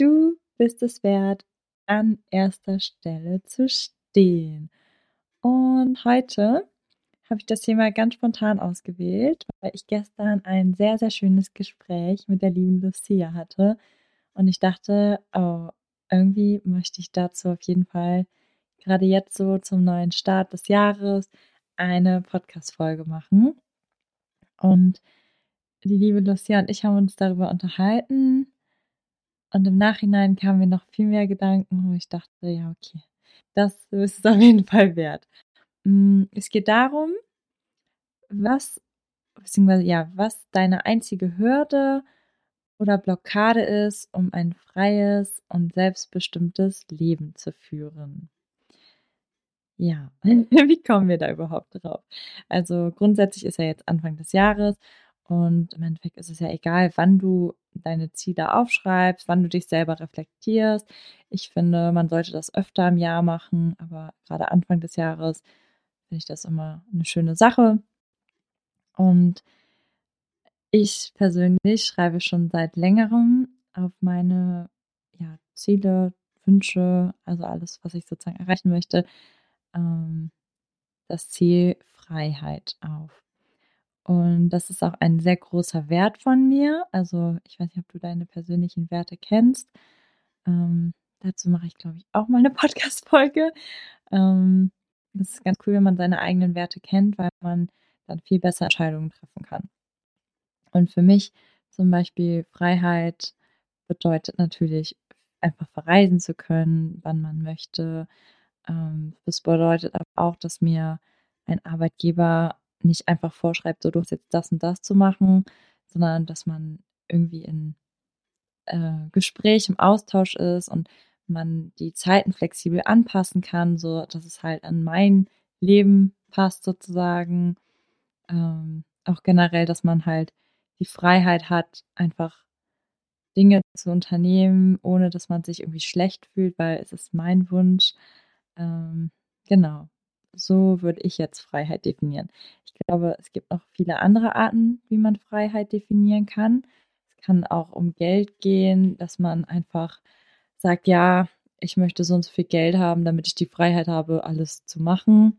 Du bist es wert, an erster Stelle zu stehen. Und heute habe ich das Thema ganz spontan ausgewählt, weil ich gestern ein sehr, sehr schönes Gespräch mit der lieben Lucia hatte. Und ich dachte, oh, irgendwie möchte ich dazu auf jeden Fall gerade jetzt so zum neuen Start des Jahres eine Podcast-Folge machen. Und die liebe Lucia und ich haben uns darüber unterhalten. Und im Nachhinein kamen mir noch viel mehr Gedanken, wo ich dachte, ja, okay, das ist es auf jeden Fall wert. Mm, es geht darum, was, beziehungsweise ja, was deine einzige Hürde oder Blockade ist, um ein freies und selbstbestimmtes Leben zu führen. Ja, wie kommen wir da überhaupt drauf? Also grundsätzlich ist ja jetzt Anfang des Jahres und im Endeffekt ist es ja egal, wann du deine Ziele aufschreibst, wann du dich selber reflektierst. Ich finde, man sollte das öfter im Jahr machen, aber gerade Anfang des Jahres finde ich das immer eine schöne Sache. Und ich persönlich schreibe schon seit längerem auf meine ja, Ziele, Wünsche, also alles, was ich sozusagen erreichen möchte, ähm, das Ziel Freiheit auf. Und das ist auch ein sehr großer Wert von mir. Also ich weiß nicht, ob du deine persönlichen Werte kennst. Ähm, dazu mache ich, glaube ich, auch mal eine Podcast-Folge. Ähm, ist ganz cool, wenn man seine eigenen Werte kennt, weil man dann viel besser Entscheidungen treffen kann. Und für mich zum Beispiel Freiheit bedeutet natürlich einfach verreisen zu können, wann man möchte, ähm, das bedeutet aber auch, dass mir ein Arbeitgeber nicht einfach vorschreibt, so du hast jetzt das und das zu machen, sondern dass man irgendwie in äh, Gespräch, im Austausch ist und man die Zeiten flexibel anpassen kann, so dass es halt an mein Leben passt sozusagen. Ähm, auch generell, dass man halt die Freiheit hat, einfach Dinge zu unternehmen, ohne dass man sich irgendwie schlecht fühlt, weil es ist mein Wunsch. Ähm, genau. So würde ich jetzt Freiheit definieren. Ich glaube, es gibt noch viele andere Arten, wie man Freiheit definieren kann. Es kann auch um Geld gehen, dass man einfach sagt, ja, ich möchte so und so viel Geld haben, damit ich die Freiheit habe, alles zu machen.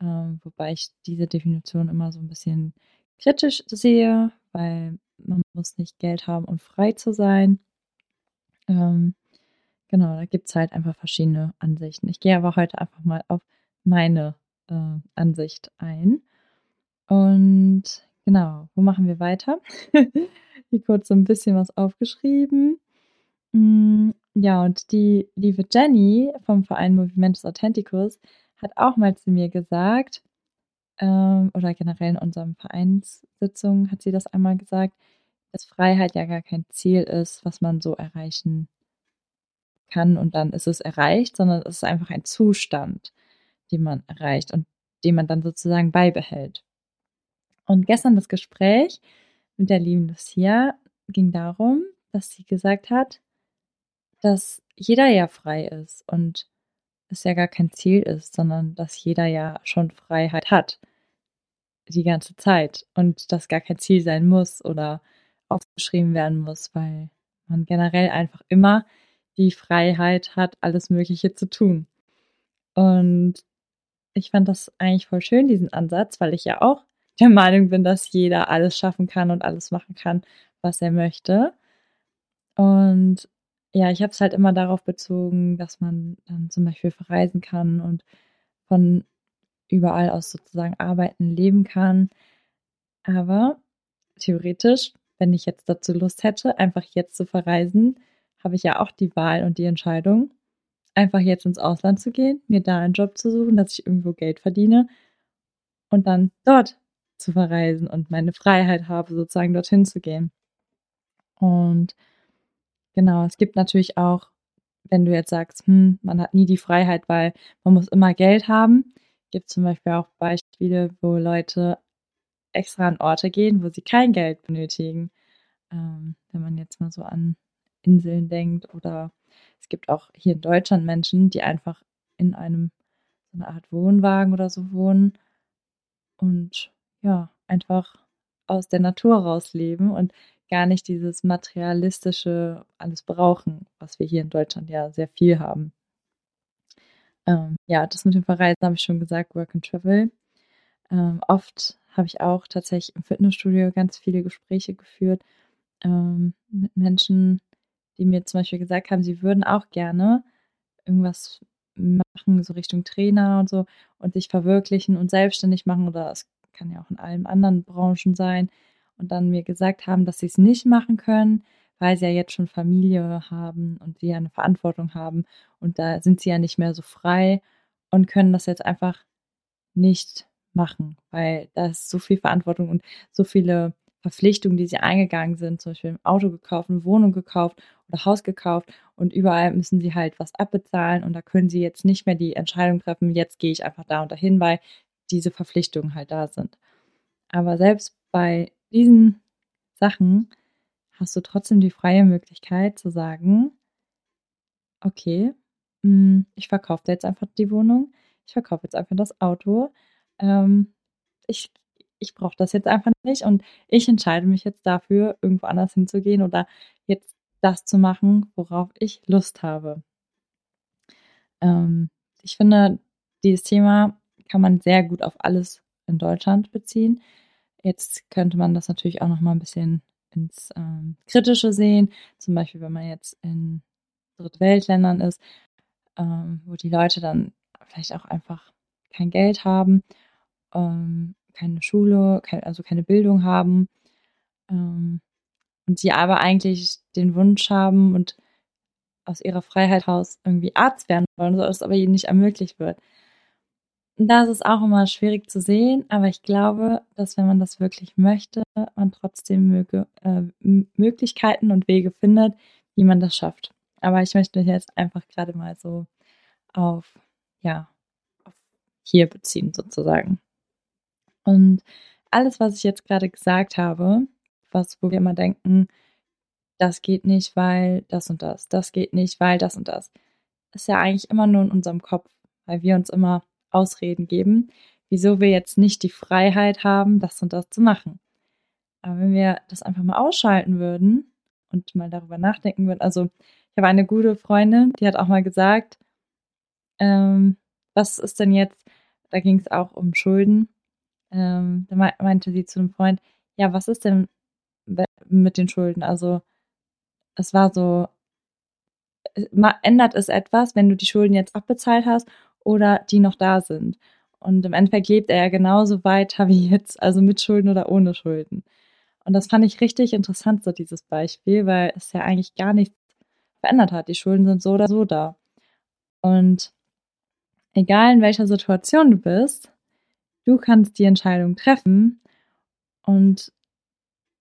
Ähm, wobei ich diese Definition immer so ein bisschen kritisch sehe, weil man muss nicht Geld haben, um frei zu sein. Ähm, Genau, da gibt es halt einfach verschiedene Ansichten. Ich gehe aber heute einfach mal auf meine äh, Ansicht ein. Und genau, wo machen wir weiter? Hier kurz so ein bisschen was aufgeschrieben. Mm, ja, und die liebe Jenny vom Verein Movimentus Authenticus hat auch mal zu mir gesagt, ähm, oder generell in unserem Vereinssitzung hat sie das einmal gesagt, dass Freiheit ja gar kein Ziel ist, was man so erreichen kann und dann ist es erreicht, sondern es ist einfach ein Zustand, den man erreicht und den man dann sozusagen beibehält. Und gestern das Gespräch mit der lieben Lucia ging darum, dass sie gesagt hat, dass jeder ja frei ist und es ja gar kein Ziel ist, sondern dass jeder ja schon Freiheit hat. Die ganze Zeit. Und das gar kein Ziel sein muss oder aufgeschrieben werden muss, weil man generell einfach immer die Freiheit hat, alles Mögliche zu tun. Und ich fand das eigentlich voll schön, diesen Ansatz, weil ich ja auch der Meinung bin, dass jeder alles schaffen kann und alles machen kann, was er möchte. Und ja, ich habe es halt immer darauf bezogen, dass man dann zum Beispiel verreisen kann und von überall aus sozusagen arbeiten, leben kann. Aber theoretisch, wenn ich jetzt dazu Lust hätte, einfach jetzt zu verreisen, habe ich ja auch die Wahl und die Entscheidung, einfach jetzt ins Ausland zu gehen, mir da einen Job zu suchen, dass ich irgendwo Geld verdiene und dann dort zu verreisen und meine Freiheit habe, sozusagen dorthin zu gehen. Und genau, es gibt natürlich auch, wenn du jetzt sagst, hm, man hat nie die Freiheit, weil man muss immer Geld haben, gibt zum Beispiel auch Beispiele, wo Leute extra an Orte gehen, wo sie kein Geld benötigen. Ähm, wenn man jetzt mal so an Inseln denkt oder es gibt auch hier in Deutschland Menschen, die einfach in einem so eine Art Wohnwagen oder so wohnen und ja, einfach aus der Natur rausleben und gar nicht dieses materialistische alles brauchen, was wir hier in Deutschland ja sehr viel haben. Ähm, ja, das mit dem Verreisen habe ich schon gesagt, Work and Travel. Ähm, oft habe ich auch tatsächlich im Fitnessstudio ganz viele Gespräche geführt ähm, mit Menschen, die mir zum Beispiel gesagt haben, sie würden auch gerne irgendwas machen, so Richtung Trainer und so, und sich verwirklichen und selbstständig machen oder es kann ja auch in allen anderen Branchen sein und dann mir gesagt haben, dass sie es nicht machen können, weil sie ja jetzt schon Familie haben und sie ja eine Verantwortung haben und da sind sie ja nicht mehr so frei und können das jetzt einfach nicht machen, weil da ist so viel Verantwortung und so viele Verpflichtungen, die sie eingegangen sind, zum Beispiel ein Auto gekauft, eine Wohnung gekauft oder Haus gekauft und überall müssen sie halt was abbezahlen und da können sie jetzt nicht mehr die Entscheidung treffen, jetzt gehe ich einfach da und dahin, weil diese Verpflichtungen halt da sind. Aber selbst bei diesen Sachen hast du trotzdem die freie Möglichkeit zu sagen, okay, hm, ich verkaufe jetzt einfach die Wohnung, ich verkaufe jetzt einfach das Auto, ähm, ich, ich brauche das jetzt einfach nicht und ich entscheide mich jetzt dafür, irgendwo anders hinzugehen oder jetzt das zu machen, worauf ich Lust habe. Ähm, ich finde, dieses Thema kann man sehr gut auf alles in Deutschland beziehen. Jetzt könnte man das natürlich auch noch mal ein bisschen ins ähm, Kritische sehen. Zum Beispiel, wenn man jetzt in Drittweltländern ist, ähm, wo die Leute dann vielleicht auch einfach kein Geld haben, ähm, keine Schule, kein, also keine Bildung haben ähm, und sie aber eigentlich den Wunsch haben und aus ihrer Freiheit heraus irgendwie Arzt werden wollen, so dass aber ihnen nicht ermöglicht wird. Das ist auch immer schwierig zu sehen, aber ich glaube, dass wenn man das wirklich möchte, man trotzdem möge, äh, Möglichkeiten und Wege findet, wie man das schafft. Aber ich möchte mich jetzt einfach gerade mal so auf, ja, auf hier beziehen sozusagen. Und alles, was ich jetzt gerade gesagt habe, was, wo wir immer denken, das geht nicht, weil das und das, das geht nicht, weil das und das, ist ja eigentlich immer nur in unserem Kopf, weil wir uns immer Ausreden geben, wieso wir jetzt nicht die Freiheit haben, das und das zu machen. Aber wenn wir das einfach mal ausschalten würden und mal darüber nachdenken würden, also ich habe eine gute Freundin, die hat auch mal gesagt, ähm, was ist denn jetzt, da ging es auch um Schulden, ähm, da meinte sie zu einem Freund, ja, was ist denn mit den Schulden? Also es war so, ändert es etwas, wenn du die Schulden jetzt abbezahlt hast oder die noch da sind. Und im Endeffekt lebt er ja genauso weiter wie jetzt, also mit Schulden oder ohne Schulden. Und das fand ich richtig interessant, so dieses Beispiel, weil es ja eigentlich gar nichts verändert hat. Die Schulden sind so oder so da. Und egal in welcher Situation du bist, du kannst die Entscheidung treffen und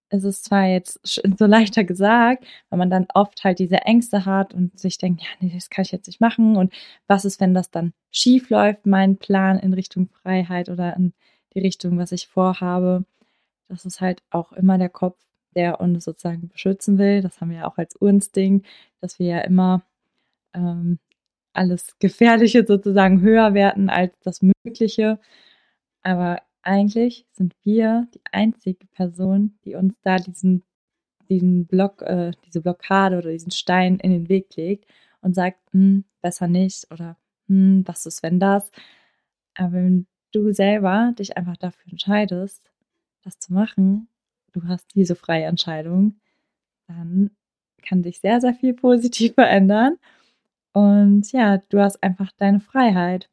es ist zwar jetzt so leichter gesagt, weil man dann oft halt diese Ängste hat und sich denkt, ja, nee, das kann ich jetzt nicht machen. Und was ist, wenn das dann schief läuft, mein Plan in Richtung Freiheit oder in die Richtung, was ich vorhabe? Das ist halt auch immer der Kopf, der uns sozusagen beschützen will. Das haben wir ja auch als Urinstinkt, dass wir ja immer ähm, alles Gefährliche sozusagen höher werten als das Mögliche. Aber eigentlich sind wir die einzige Person, die uns da diesen, diesen Block, äh, diese Blockade oder diesen Stein in den Weg legt und sagt, hm, besser nicht oder hm, was ist, wenn das? Aber wenn du selber dich einfach dafür entscheidest, das zu machen, du hast diese freie Entscheidung, dann kann sich sehr, sehr viel positiv verändern. Und ja, du hast einfach deine Freiheit.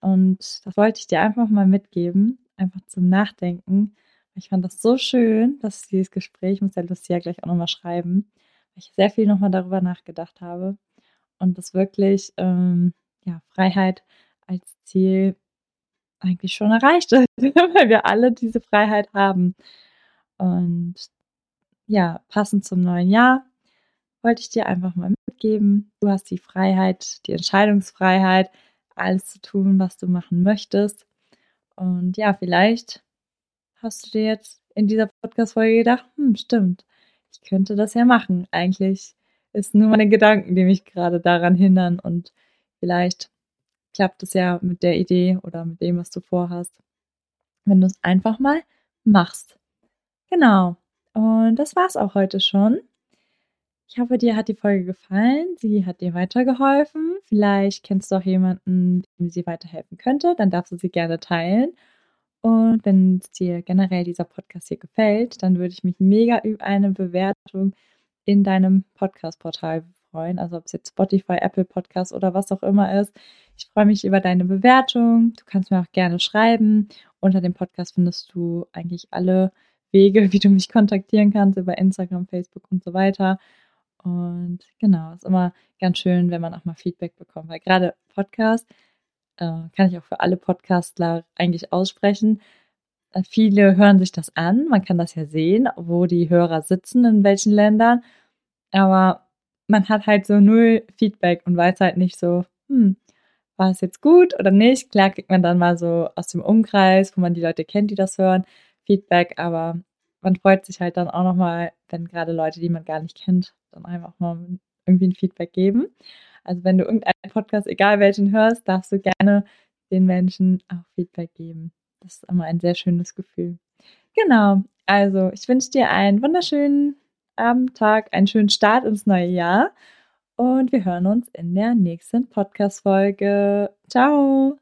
Und das wollte ich dir einfach mal mitgeben, einfach zum Nachdenken. Ich fand das so schön, dass dieses Gespräch, ich muss ja Lucia gleich auch nochmal schreiben, weil ich sehr viel nochmal darüber nachgedacht habe. Und das wirklich, ähm, ja, Freiheit als Ziel eigentlich schon erreicht ist, weil wir alle diese Freiheit haben. Und ja, passend zum neuen Jahr wollte ich dir einfach mal mitgeben. Du hast die Freiheit, die Entscheidungsfreiheit, alles zu tun, was du machen möchtest. Und ja, vielleicht hast du dir jetzt in dieser Podcast-Folge gedacht, hm, stimmt, ich könnte das ja machen. Eigentlich ist nur meine Gedanken, die mich gerade daran hindern und vielleicht klappt es ja mit der Idee oder mit dem, was du vorhast, wenn du es einfach mal machst. Genau. Und das war's auch heute schon. Ich hoffe, dir hat die Folge gefallen. Sie hat dir weitergeholfen. Vielleicht kennst du auch jemanden, dem sie weiterhelfen könnte. Dann darfst du sie gerne teilen. Und wenn dir generell dieser Podcast hier gefällt, dann würde ich mich mega über eine Bewertung in deinem Podcast-Portal freuen. Also ob es jetzt Spotify, Apple Podcast oder was auch immer ist. Ich freue mich über deine Bewertung. Du kannst mir auch gerne schreiben. Unter dem Podcast findest du eigentlich alle Wege, wie du mich kontaktieren kannst über Instagram, Facebook und so weiter. Und genau, ist immer ganz schön, wenn man auch mal Feedback bekommt, weil gerade Podcast äh, kann ich auch für alle Podcastler eigentlich aussprechen. Äh, viele hören sich das an, man kann das ja sehen, wo die Hörer sitzen, in welchen Ländern, aber man hat halt so null Feedback und weiß halt nicht so, hm, war es jetzt gut oder nicht? Klar kriegt man dann mal so aus dem Umkreis, wo man die Leute kennt, die das hören, Feedback, aber man freut sich halt dann auch nochmal, wenn gerade Leute, die man gar nicht kennt, dann einfach mal irgendwie ein Feedback geben. Also wenn du irgendeinen Podcast, egal welchen hörst, darfst du gerne den Menschen auch Feedback geben. Das ist immer ein sehr schönes Gefühl. Genau, also ich wünsche dir einen wunderschönen Abend, Tag, einen schönen Start ins neue Jahr und wir hören uns in der nächsten Podcast-Folge. Ciao!